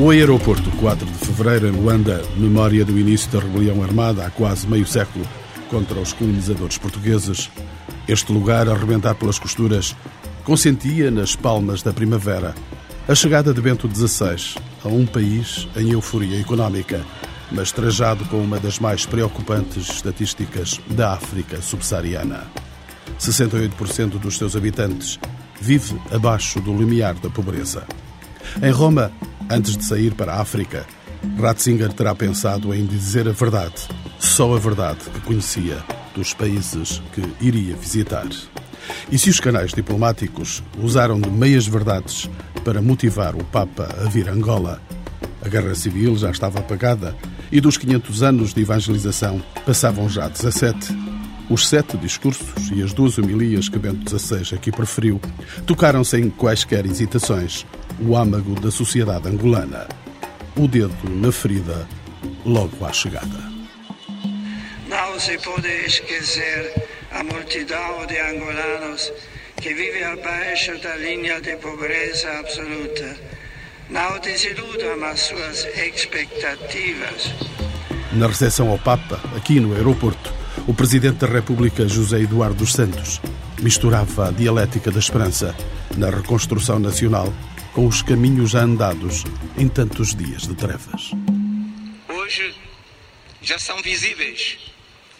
O aeroporto 4 de fevereiro em Luanda, memória do início da rebelião armada há quase meio século contra os colonizadores portugueses. Este lugar, a arrebentar pelas costuras, consentia nas palmas da primavera a chegada de Bento XVI a um país em euforia económica, mas trajado com uma das mais preocupantes estatísticas da África subsaariana. 68% dos seus habitantes vive abaixo do limiar da pobreza. Em Roma, Antes de sair para a África, Ratzinger terá pensado em dizer a verdade, só a verdade que conhecia dos países que iria visitar. E se os canais diplomáticos usaram de meias verdades para motivar o Papa a vir a Angola, a guerra civil já estava apagada e dos 500 anos de evangelização passavam já 17. Os sete discursos e as duas homilias que Bento XVI aqui preferiu tocaram sem quaisquer hesitações o âmago da sociedade angolana. O dedo na ferida logo à chegada. Não se pode esquecer a multidão de angolanos que vive abaixo da linha de pobreza absoluta. Não desiludam as suas expectativas. Na recepção ao Papa, aqui no aeroporto, o Presidente da República, José Eduardo dos Santos, misturava a dialética da esperança na reconstrução nacional com os caminhos já andados em tantos dias de trevas. Hoje já são visíveis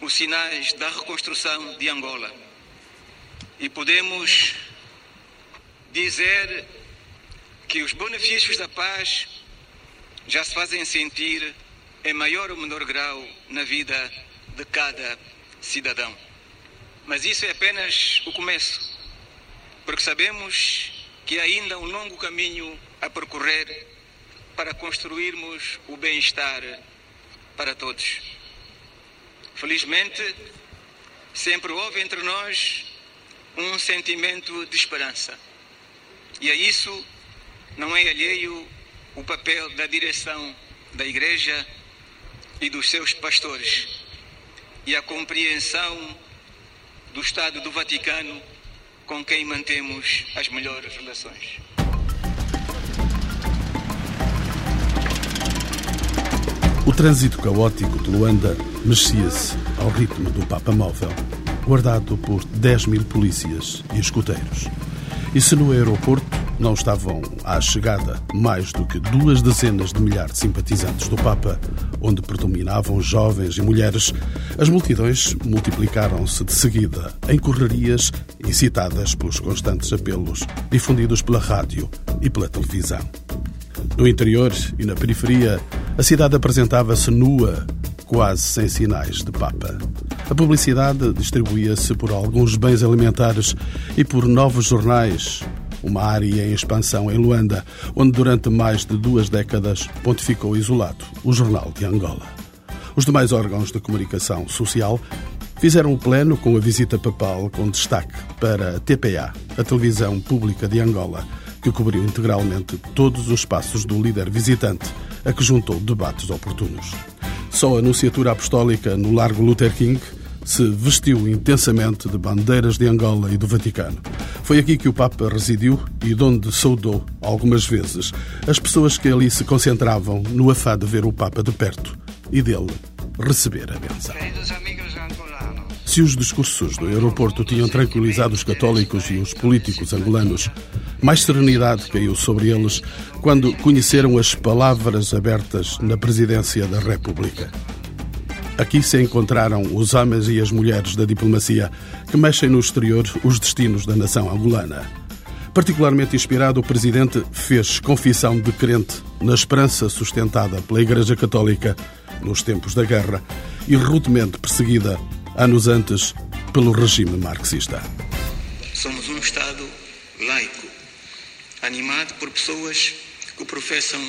os sinais da reconstrução de Angola e podemos dizer que os benefícios da paz já se fazem sentir em maior ou menor grau na vida de cada cidadão. Mas isso é apenas o começo, porque sabemos que ainda há um longo caminho a percorrer para construirmos o bem-estar para todos. Felizmente, sempre houve entre nós um sentimento de esperança. E a isso não é alheio o papel da direção da Igreja e dos seus pastores e a compreensão do Estado do Vaticano com quem mantemos as melhores relações. O trânsito caótico de Luanda mexia-se ao ritmo do Papa Móvel, guardado por 10 mil polícias e escuteiros. E se no aeroporto não estavam à chegada mais do que duas dezenas de milhares de simpatizantes do Papa, onde predominavam jovens e mulheres, as multidões multiplicaram-se de seguida em correrias incitadas pelos constantes apelos difundidos pela rádio e pela televisão. No interior e na periferia, a cidade apresentava-se nua, quase sem sinais de Papa. A publicidade distribuía-se por alguns bens alimentares e por novos jornais, uma área em expansão em Luanda, onde durante mais de duas décadas pontificou isolado o Jornal de Angola. Os demais órgãos de comunicação social fizeram o pleno com a visita papal com destaque para a TPA, a televisão pública de Angola, que cobriu integralmente todos os passos do líder visitante, a que juntou debates oportunos. Só a Nunciatura Apostólica no Largo Luther King se vestiu intensamente de bandeiras de Angola e do Vaticano. Foi aqui que o Papa residiu e de onde saudou, algumas vezes, as pessoas que ali se concentravam no afã de ver o Papa de perto e dele receber a benção. Se os discursos do aeroporto tinham tranquilizado os católicos e os políticos angolanos, mais serenidade caiu sobre eles quando conheceram as palavras abertas na presidência da República. Aqui se encontraram os homens e as mulheres da diplomacia que mexem no exterior os destinos da nação angolana. Particularmente inspirado, o presidente fez confissão de crente na esperança sustentada pela Igreja Católica nos tempos da guerra e rudemente perseguida anos antes pelo regime marxista. Somos um Estado laico, animado por pessoas que professam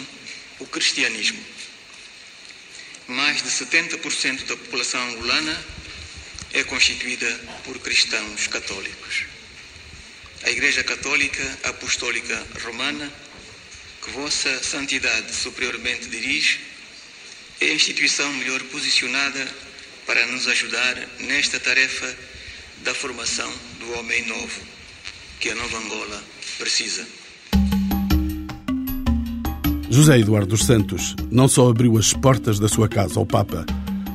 o cristianismo mais de 70% da população angolana é constituída por cristãos católicos. A Igreja Católica Apostólica Romana, que Vossa Santidade superiormente dirige, é a instituição melhor posicionada para nos ajudar nesta tarefa da formação do homem novo que a Nova Angola precisa. José Eduardo dos Santos não só abriu as portas da sua casa ao Papa,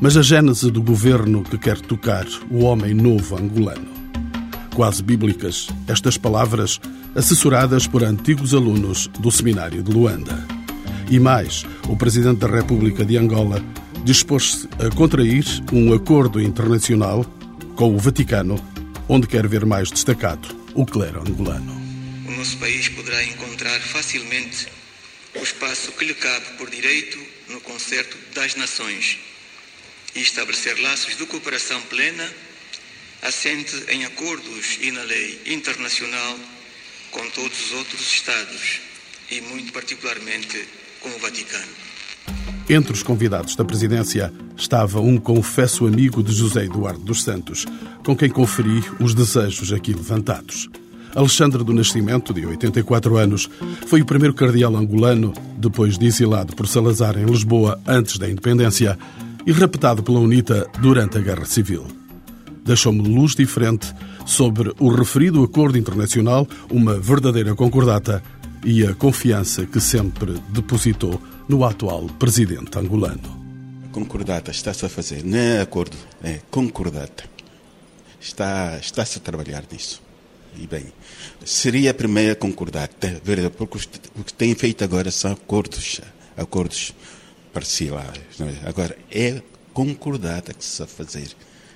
mas a gênese do governo que quer tocar o homem novo angolano. Quase bíblicas, estas palavras assessoradas por antigos alunos do seminário de Luanda. E mais, o presidente da República de Angola dispôs-se a contrair um acordo internacional com o Vaticano, onde quer ver mais destacado o clero angolano. O nosso país poderá encontrar facilmente o espaço que lhe cabe por direito no concerto das nações e estabelecer laços de cooperação plena, assente em acordos e na lei internacional com todos os outros Estados e, muito particularmente, com o Vaticano. Entre os convidados da presidência estava um confesso amigo de José Eduardo dos Santos, com quem conferi os desejos aqui levantados. Alexandre do Nascimento, de 84 anos, foi o primeiro cardeal angolano, depois de exilado por Salazar em Lisboa antes da independência e raptado pela UNITA durante a Guerra Civil. Deixou-me luz diferente sobre o referido acordo internacional, uma verdadeira concordata e a confiança que sempre depositou no atual presidente angolano. Concordata está-se a fazer, não é acordo, é concordata. Está, está-se a trabalhar nisso. E bem, seria a primeira concordata, porque o que tem feito agora são acordos, acordos parciais. É? Agora, é concordata que se a fazer.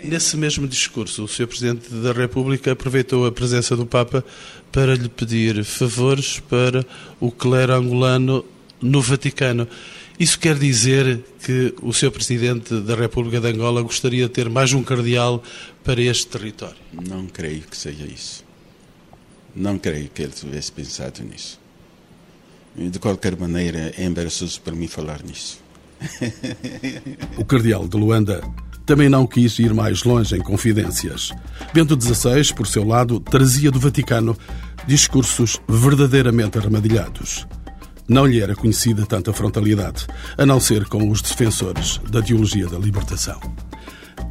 Nesse mesmo discurso, o Sr. Presidente da República aproveitou a presença do Papa para lhe pedir favores para o clero angolano no Vaticano. Isso quer dizer que o Sr. Presidente da República de Angola gostaria de ter mais um cardeal para este território? Não creio que seja isso. Não creio que ele tivesse pensado nisso. De qualquer maneira, é embaraçoso para mim falar nisso. o cardeal de Luanda também não quis ir mais longe em confidências. Bento XVI, por seu lado, trazia do Vaticano discursos verdadeiramente armadilhados. Não lhe era conhecida tanta frontalidade, a não ser com os defensores da teologia da libertação.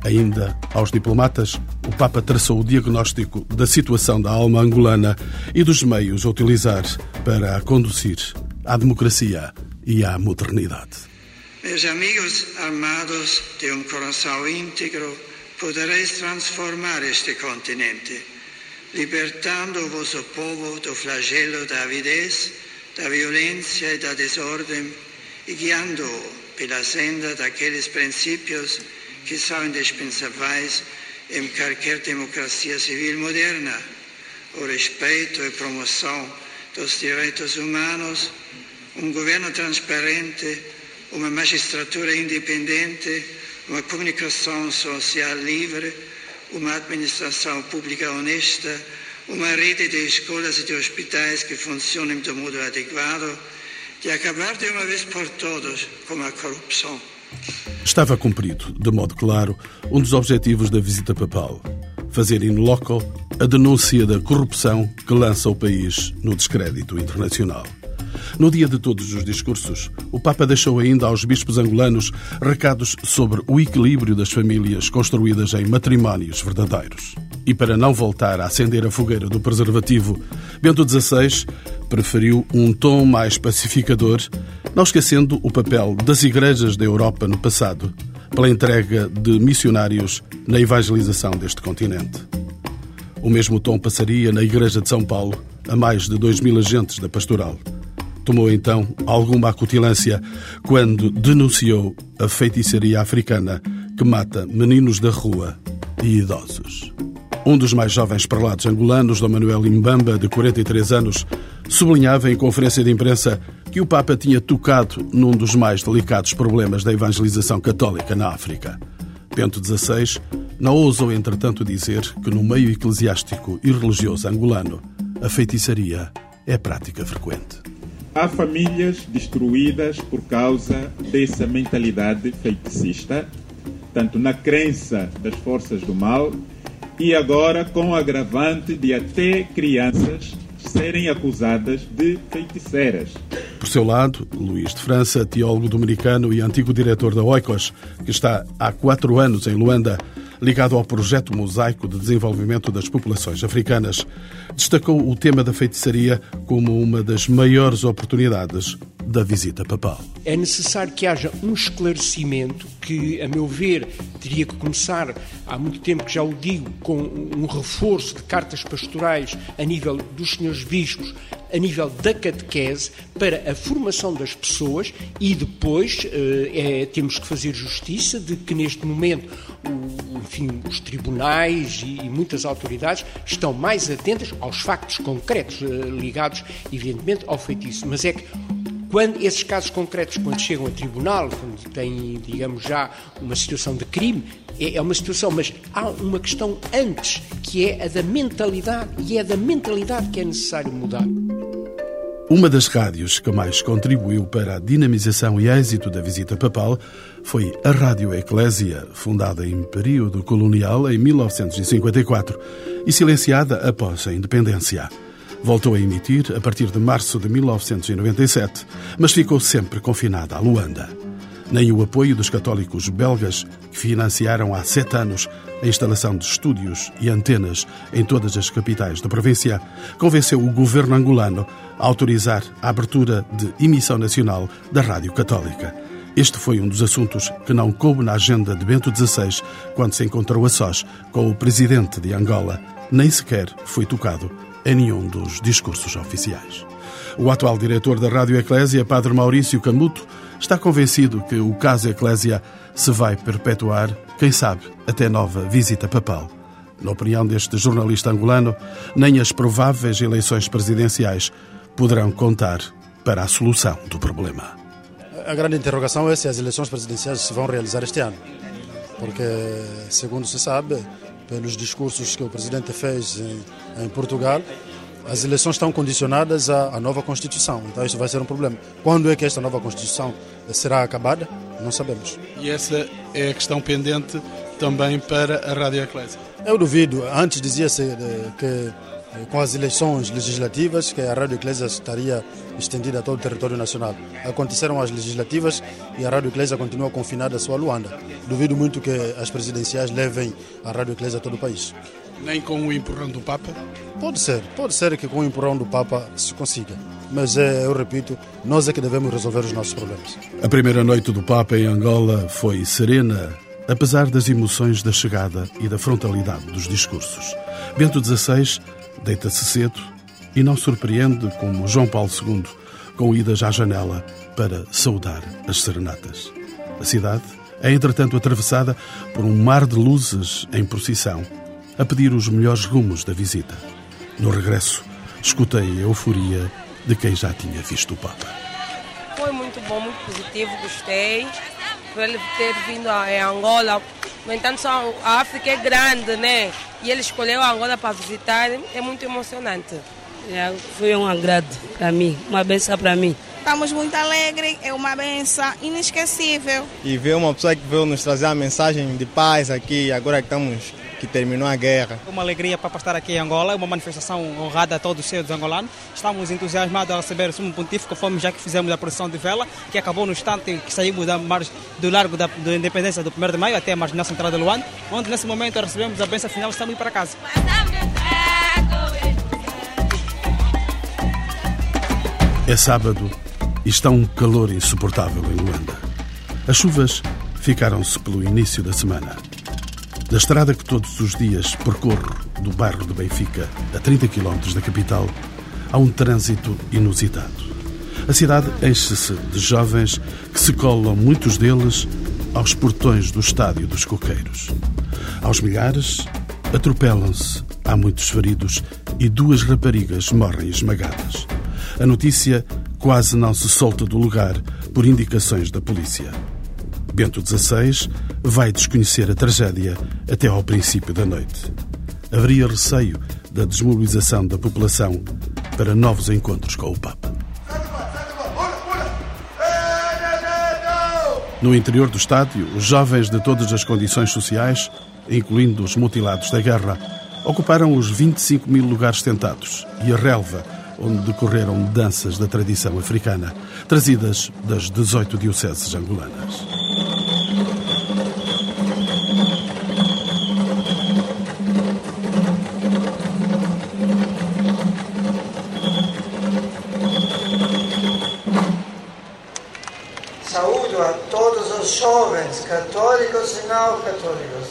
Ainda aos diplomatas, o Papa traçou o diagnóstico da situação da alma angolana e dos meios a utilizar para a conduzir à democracia e à modernidade. Meus amigos armados de um coração íntegro, podereis transformar este continente, libertando o vosso povo do flagelo da avidez, da violência e da desordem e guiando-o pela senda daqueles princípios que são indispensáveis em qualquer democracia civil moderna, o respeito e promoção dos direitos humanos, um governo transparente, uma magistratura independente, uma comunicação social livre, uma administração pública honesta, uma rede de escolas e de hospitais que funcionem de modo adequado, de acabar de uma vez por todas com a corrupção. Estava cumprido, de modo claro, um dos objetivos da visita papal: fazer in loco a denúncia da corrupção que lança o país no descrédito internacional. No dia de todos os discursos, o Papa deixou ainda aos bispos angolanos recados sobre o equilíbrio das famílias construídas em matrimónios verdadeiros. E para não voltar a acender a fogueira do preservativo, Bento XVI preferiu um tom mais pacificador, não esquecendo o papel das igrejas da Europa no passado, pela entrega de missionários na evangelização deste continente. O mesmo tom passaria na Igreja de São Paulo, a mais de dois mil agentes da pastoral tomou então alguma acutilância quando denunciou a feitiçaria africana que mata meninos da rua e idosos. Um dos mais jovens prelados angolanos, Dom Manuel Imbamba, de 43 anos, sublinhava em conferência de imprensa que o Papa tinha tocado num dos mais delicados problemas da evangelização católica na África. Bento XVI não ousou, entretanto, dizer que no meio eclesiástico e religioso angolano a feitiçaria é prática frequente. Há famílias destruídas por causa dessa mentalidade feticista, tanto na crença das forças do mal e agora com o agravante de até crianças serem acusadas de feiticeiras. Por seu lado, Luís de França, teólogo dominicano e antigo diretor da Oikos, que está há quatro anos em Luanda, ligado ao projeto Mosaico de Desenvolvimento das Populações Africanas, destacou o tema da feitiçaria como uma das maiores oportunidades da visita papal. É necessário que haja um esclarecimento que, a meu ver, teria que começar, há muito tempo que já o digo, com um reforço de cartas pastorais a nível dos senhores bispos, a nível da catequese, para a formação das pessoas e depois eh, é, temos que fazer justiça de que neste momento o, enfim, os tribunais e, e, muitas autoridades estão mais atentas aos factos concretos eh, ligados, evidentemente, ao feitiço. Mas é que quando esses casos concretos, quando chegam a tribunal, quando têm, digamos, já uma situação de crime, é, é uma situação, mas há uma questão antes, que é a da mentalidade, e é da mentalidade que é necessário mudar. Uma das rádios que mais contribuiu para a dinamização e êxito da visita papal foi a Rádio Eclésia, fundada em período colonial em 1954 e silenciada após a independência. Voltou a emitir a partir de março de 1997, mas ficou sempre confinada a Luanda nem o apoio dos católicos belgas, que financiaram há sete anos a instalação de estúdios e antenas em todas as capitais da província, convenceu o governo angolano a autorizar a abertura de emissão nacional da Rádio Católica. Este foi um dos assuntos que não coube na agenda de Bento XVI quando se encontrou a sós com o presidente de Angola. Nem sequer foi tocado em nenhum dos discursos oficiais. O atual diretor da Rádio Eclésia, Padre Maurício Camuto, está convencido que o caso Eclésia se vai perpetuar, quem sabe, até nova visita papal. Na opinião deste jornalista angolano, nem as prováveis eleições presidenciais poderão contar para a solução do problema. A grande interrogação é se as eleições presidenciais se vão realizar este ano. Porque, segundo se sabe, pelos discursos que o presidente fez em, em Portugal, as eleições estão condicionadas à, à, nova Constituição, então isso vai ser um problema. Quando é que esta nova Constituição será acabada? Não sabemos. E essa é a questão pendente também para a Rádio Eclésia? Eu duvido. Antes dizia-se eh, que com as eleições legislativas que a Rádio Eclésia estaria estendida a todo o território nacional. Aconteceram as legislativas e a Rádio Eclésia continua confinada à sua Luanda. Duvido muito que as presidenciais levem a Rádio Eclésia a todo o país. Nem com o empurrão do Papa? Pode ser, pode ser que com o empurrão do Papa se consiga. Mas é, eu repito, nós é que devemos resolver os nossos problemas. A primeira noite do Papa em Angola foi serena, apesar das emoções da chegada e da frontalidade dos discursos. Bento XVI deita-se cedo e não surpreende como João Paulo II com idas à janela para saudar as serenatas. A cidade é, entretanto, atravessada por um mar de luzes em procissão a pedir os melhores rumos da visita. No regresso, escutei a euforia de quem já tinha visto o Papa. Foi muito bom, muito positivo, gostei por ele ter vindo a Angola. No entanto, a África é grande, né? E ele escolheu a Angola para visitar, é muito emocionante. É, foi um agrado para mim, uma benção para mim. Estamos muito alegres, é uma benção inesquecível. E ver uma pessoa que veio nos trazer a mensagem de paz aqui, agora que estamos que terminou a guerra. Uma alegria para estar aqui em Angola, uma manifestação honrada a todos os seus angolanos. Estamos entusiasmados a receber o Sumo Pontífico, fomos já que fizemos a procissão de vela, que acabou no instante que saímos da margem, do largo da, da independência do 1 de maio até a marginal central de Luanda, onde nesse momento recebemos a benção final e estamos para casa. É sábado e está um calor insuportável em Luanda. As chuvas ficaram-se pelo início da semana. Da estrada que todos os dias percorro do bairro de Benfica, a 30 km da capital, há um trânsito inusitado. A cidade enche-se de jovens que se colam, muitos deles, aos portões do estádio dos Coqueiros. Aos milhares, atropelam-se, há muitos feridos e duas raparigas morrem esmagadas. A notícia quase não se solta do lugar por indicações da polícia. Bento XVI vai desconhecer a tragédia até ao princípio da noite. Haveria receio da desmobilização da população para novos encontros com o Papa. No interior do estádio, os jovens de todas as condições sociais, incluindo os mutilados da guerra, ocuparam os 25 mil lugares tentados e a relva onde decorreram danças da tradição africana, trazidas das 18 dioceses angolanas. A todos os jovens, católicos e não católicos,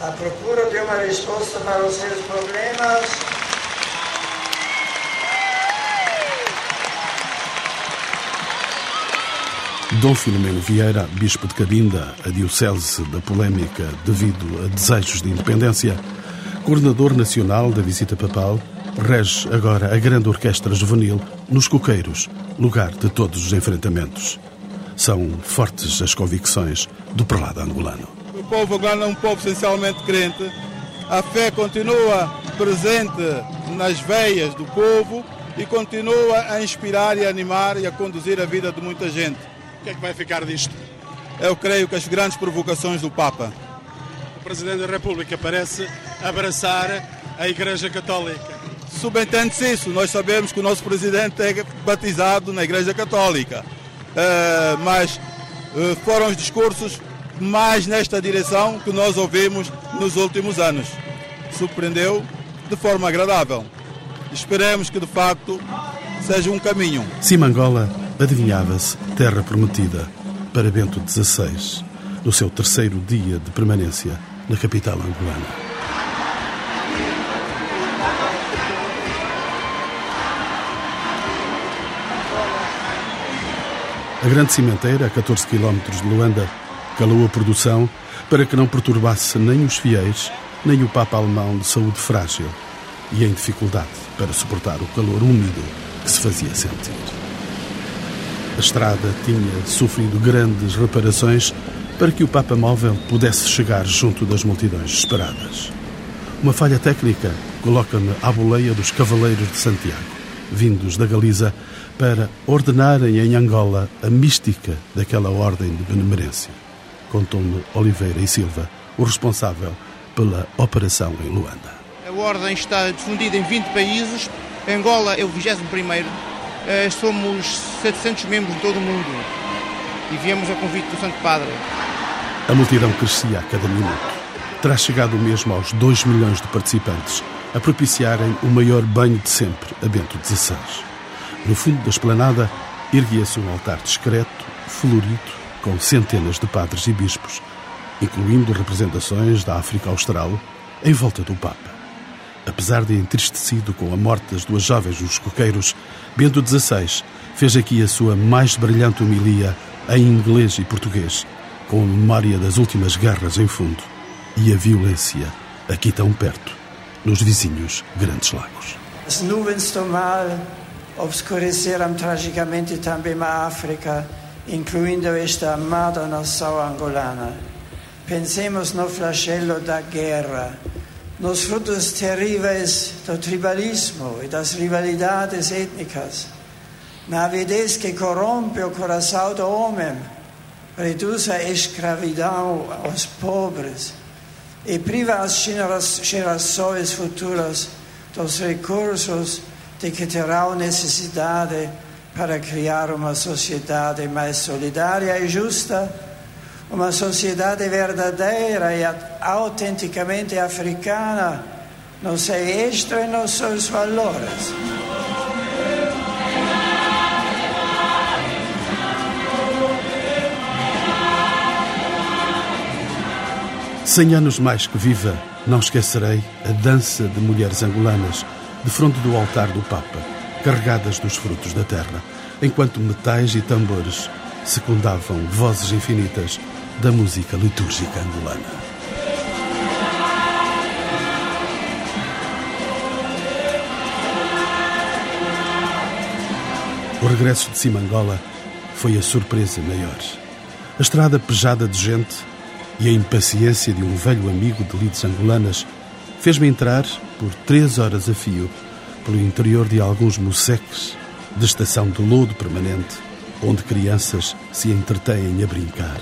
à procura de uma resposta para os seus problemas. Dom Filomeno Vieira, bispo de Cabinda, a diocese da polémica devido a desejos de independência, coordenador nacional da visita papal, rege agora a grande orquestra juvenil nos Coqueiros, lugar de todos os enfrentamentos. São fortes as convicções do prelado angolano. O povo angolano é um povo essencialmente crente. A fé continua presente nas veias do povo e continua a inspirar e a animar e a conduzir a vida de muita gente. O que é que vai ficar disto? Eu creio que as grandes provocações do Papa. O Presidente da República parece abraçar a Igreja Católica. Subentende-se isso. Nós sabemos que o nosso Presidente é batizado na Igreja Católica. Uh, mas uh, foram os discursos mais nesta direção que nós ouvimos nos últimos anos. Surpreendeu de forma agradável. Esperemos que de facto seja um caminho. Simangola adivinhava-se terra prometida para Bento XVI, no seu terceiro dia de permanência na capital angolana. A grande cimenteira, a 14 km de Luanda, calou a produção para que não perturbasse nem os fiéis, nem o Papa alemão de saúde frágil e em dificuldade para suportar o calor úmido que se fazia sentir. A estrada tinha sofrido grandes reparações para que o Papa Móvel pudesse chegar junto das multidões esperadas. Uma falha técnica coloca-me à boleia dos Cavaleiros de Santiago, vindos da Galiza para ordenarem em Angola a mística daquela ordem de benemerência. Contou-me Oliveira e Silva, o responsável pela operação em Luanda. A ordem está difundida em 20 países. Angola é o 21º. Eh, somos 700 membros de todo o mundo e viemos a convite do Santo Padre. A multidão crescia a cada minuto. Terá chegado mesmo aos 2 milhões de participantes a propiciarem o maior banho de sempre a Bento XVI. No fundo da esplanada, erguia-se um altar discreto, florido, com centenas de padres e bispos, incluindo representações da África Austral, em volta do Papa. Apesar de entristecido com a morte das duas jovens dos coqueiros, Bento XVI fez aqui a sua mais brilhante homilia em inglês e português, com a memória das últimas guerras em fundo e a violência aqui tão perto, nos vizinhos Grandes Lagos. Obscureceram tragicamente também a África, incluindo esta amada nação angolana. Pensemos no flagelo da guerra, nos frutos terríveis do tribalismo e das rivalidades étnicas, na avidez que corrompe o coração do homem, reduz a escravidão aos pobres e priva as gerações futuras dos recursos de que terão necessidade para criar uma sociedade mais solidária e justa, uma sociedade verdadeira e autenticamente africana no seu eixo e nos seus valores. Cem anos mais que viva, não esquecerei a dança de mulheres angolanas de fronte do altar do Papa, carregadas dos frutos da terra, enquanto metais e tambores secundavam vozes infinitas da música litúrgica angolana. O regresso de Simangola foi a surpresa maior. A estrada pejada de gente e a impaciência de um velho amigo de lides angolanas fez-me entrar, por três horas a fio, pelo interior de alguns museques de estação de lodo permanente, onde crianças se entretêm a brincar.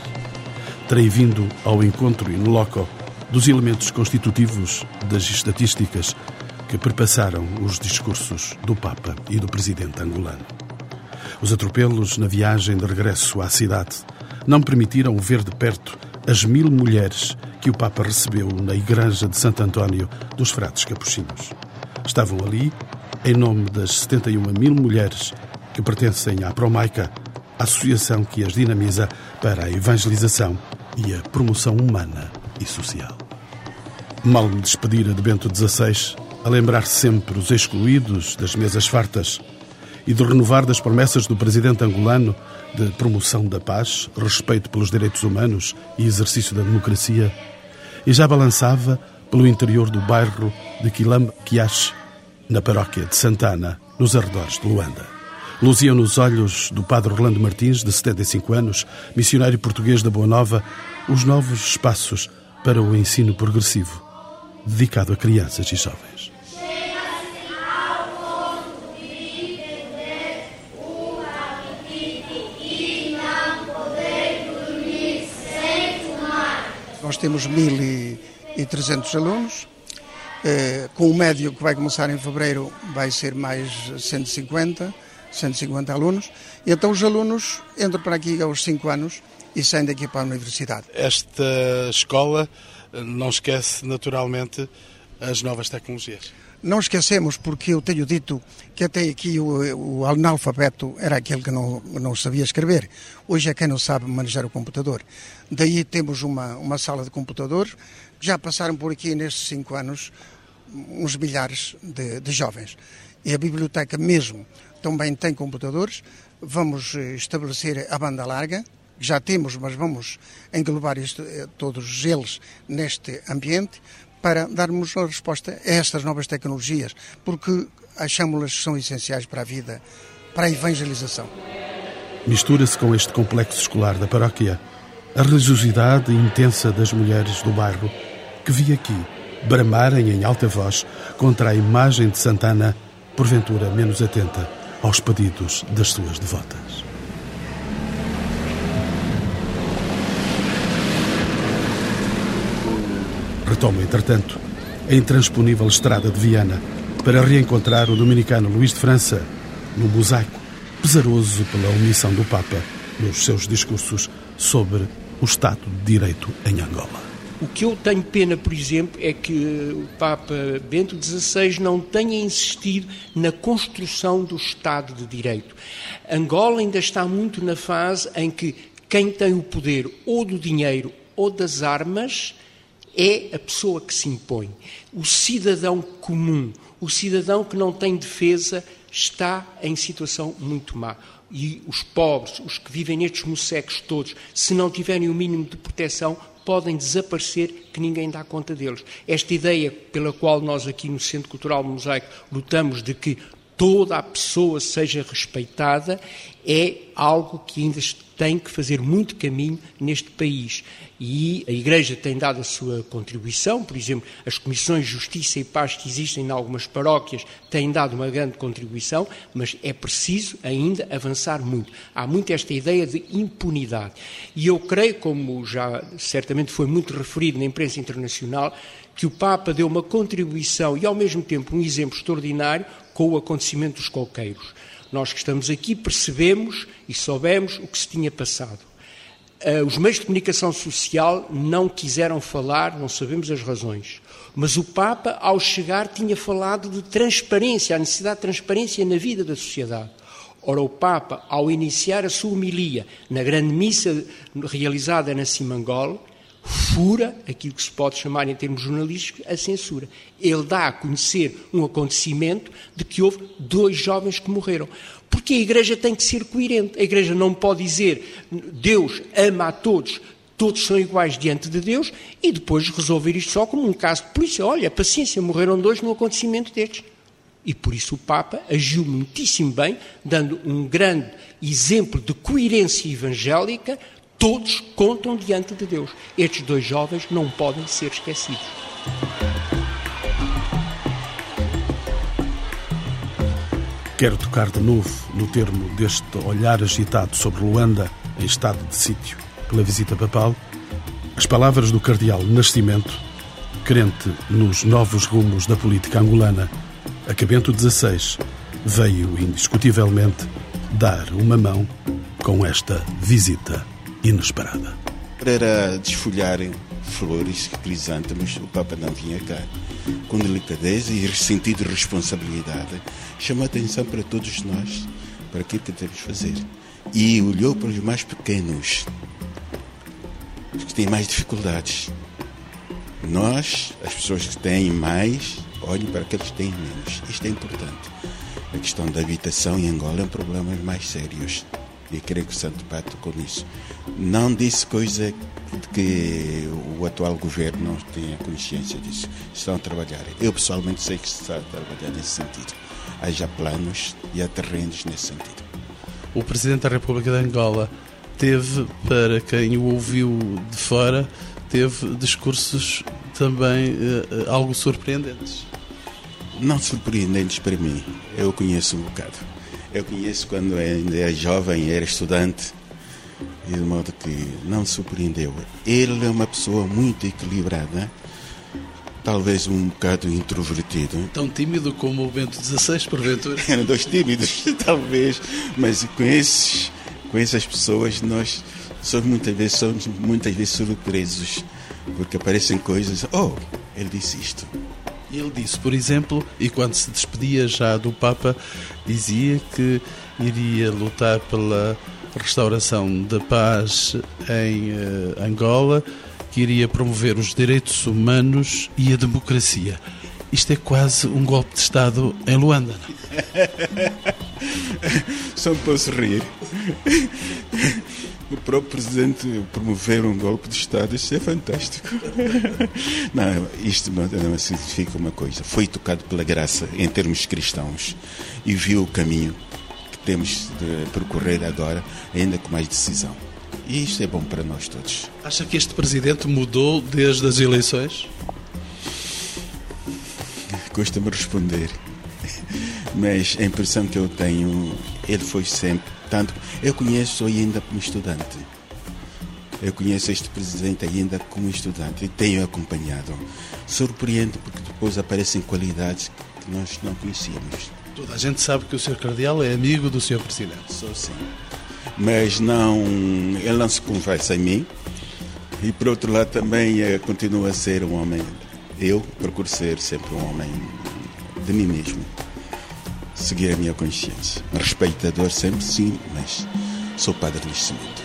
Terei vindo ao encontro in loco dos elementos constitutivos das estatísticas que perpassaram os discursos do Papa e do presidente angolano. Os atropelos na viagem de regresso à cidade não permitiram ver de perto as mil mulheres que o Papa recebeu na igreja de Santo António dos Frates Capuchinhos. Estavam ali, em nome das 71 mil mulheres que pertencem à Promaica, a associação que as dinamiza para a evangelização e a promoção humana e social. Mal me despedira de Bento XVI, a lembrar sempre os excluídos das mesas fartas e de renovar das promessas do presidente angolano de promoção da paz, respeito pelos direitos humanos e exercício da democracia, e já balançava pelo interior do bairro de Quilam Quiache, na paróquia de Santana, nos arredores de Luanda. Luziam nos olhos do padre Orlando Martins, de 75 anos, missionário português da Boa Nova, os novos espaços para o ensino progressivo, dedicado a crianças e jovens. Nós temos 1.300 alunos, eh, com o médio que vai começar em fevereiro vai ser mais 150, 150 alunos. E então os alunos entram para aqui aos 5 anos e saem daqui para a universidade. Esta escola não esquece naturalmente as novas tecnologias. Não esquecemos, porque eu tenho dito que até aqui o, o analfabeto era aquele que não, não sabia escrever. Hoje é quem não sabe manejar o computador. Daí temos uma, uma sala de computador. Já passaram por aqui nestes cinco anos uns milhares de, de jovens. E a biblioteca mesmo também tem computadores. Vamos eh, estabelecer a banda larga, já temos, mas vamos englobar isto, eh, todos eles neste ambiente para darmos a resposta a estas novas tecnologias, porque achamos-las que são essenciais para a vida, para a evangelização. Mistura-se com este complexo escolar da paróquia a religiosidade intensa das mulheres do bairro que vi aqui bramarem em alta voz contra a imagem de Santana, porventura menos atenta aos pedidos das suas devotas. Retomo, entretanto, a intransponível estrada de Viana para reencontrar o dominicano Luís de França no mosaico, pesaroso pela omissão do Papa nos seus discursos sobre o Estado de Direito em Angola. O que eu tenho pena, por exemplo, é que o Papa Bento XVI não tenha insistido na construção do Estado de Direito. Angola ainda está muito na fase em que quem tem o poder ou do dinheiro ou das armas é a pessoa que se impõe. O cidadão comum, o cidadão que não tem defesa, está em situação muito má. E os pobres, os que vivem nestes mocecos todos, se não tiverem o mínimo de proteção, podem desaparecer que ninguém dá conta deles. Esta ideia pela qual nós aqui no Centro Cultural Mosaico lutamos de que toda a pessoa seja respeitada é algo que ainda tem que fazer muito caminho neste país. E a Igreja tem dado a sua contribuição, por exemplo, as comissões de Justiça e Paz que existem em algumas paróquias têm dado uma grande contribuição, mas é preciso ainda avançar muito. Há muito esta ideia de impunidade. E eu creio, como já certamente foi muito referido na imprensa internacional, que o Papa deu uma contribuição e, ao mesmo tempo, um exemplo extraordinário com o acontecimento dos coqueiros. Nós que estamos aqui percebemos e soubemos o que se tinha passado. Uh, os meios de comunicação social não quiseram falar, não sabemos as razões. Mas o Papa, ao chegar, tinha falado de transparência, a necessidade de transparência na vida da sociedade. Ora, o Papa, ao iniciar a sua homilia na grande missa realizada na Simangol, fura aquilo que se pode chamar, em termos jornalísticos, a censura. Ele dá a conhecer um acontecimento de que houve dois jovens que morreram. Porque a Igreja tem que ser coerente. A Igreja não pode dizer Deus ama a todos, todos são iguais diante de Deus e depois resolver isto só como um caso de polícia. Olha, paciência, morreram dois num acontecimento destes. E por isso o Papa agiu muitíssimo bem, dando um grande exemplo de coerência evangélica Todos contam diante de Deus. Estes dois jovens não podem ser esquecidos. Quero tocar de novo no termo deste olhar agitado sobre Luanda em estado de sítio pela visita papal, as palavras do cardeal Nascimento, crente nos novos rumos da política angolana, a que Bento XVI veio indiscutivelmente dar uma mão com esta visita inesperada. Para desfolharem flores, crisântemos, o Papa não vinha cá. Com delicadeza e sentido de responsabilidade, chama a atenção para todos nós, para aquilo que devemos fazer. e olhou para os mais pequenos, os que têm mais dificuldades. Nós, as pessoas que têm mais, olhem para aqueles que têm menos. Isto é importante. A questão da habitação em Angola é um problema mais sérios. E creio que o Santo Pai tocou nisso. Não disse coisa de que o atual governo não tenha consciência disso. Estão a trabalhar. Eu pessoalmente sei que se está a trabalhar nesse sentido. Há já planos e há terrenos nesse sentido. O Presidente da República de Angola teve, para quem o ouviu de fora, teve discursos também uh, algo surpreendentes. Não surpreendentes para mim. Eu conheço um bocado. Eu conheço quando ainda era jovem, era estudante, e de modo que não surpreendeu. Ele é uma pessoa muito equilibrada, talvez um bocado introvertido. Tão tímido como o Bento XVI, porventura? Eram dois tímidos, talvez, mas com, esses, com essas pessoas nós somos muitas vezes, somos muitas vezes surpresos, porque aparecem coisas, oh, ele disse isto. Ele disse, por exemplo, e quando se despedia já do Papa, dizia que iria lutar pela restauração da paz em uh, Angola, que iria promover os direitos humanos e a democracia. Isto é quase um golpe de Estado em Luanda. Só me posso rir. O próprio presidente promover um golpe de Estado, isso é fantástico. Não, isto não significa uma coisa. Foi tocado pela graça em termos cristãos e viu o caminho que temos de percorrer agora, ainda com mais decisão. E isto é bom para nós todos. Acha que este presidente mudou desde as eleições? Custa-me responder. Mas a impressão que eu tenho, ele foi sempre tanto. Eu conheço ainda como estudante. Eu conheço este presidente ainda como estudante e tenho acompanhado. Surpreende porque depois aparecem qualidades que nós não conhecíamos. Toda a gente sabe que o Sr. Cardeal é amigo do Sr. Presidente. Sou sim mas não, ele não se conversa em mim. E por outro lado também é, continua a ser um homem, eu procuro ser sempre um homem de mim mesmo. Seguir a minha consciência. Respeitador sempre sim, mas sou padre de nascimento.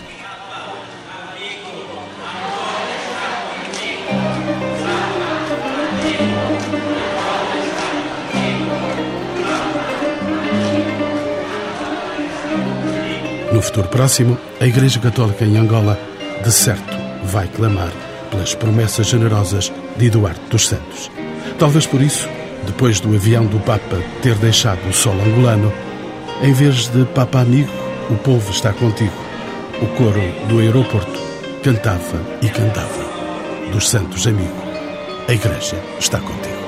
No futuro próximo, a Igreja Católica em Angola, de certo, vai clamar pelas promessas generosas de Eduardo dos Santos. Talvez por isso, depois do avião do Papa ter deixado o solo angolano, em vez de Papa amigo, o povo está contigo. O coro do aeroporto cantava e cantava. Dos Santos amigo, a Igreja está contigo.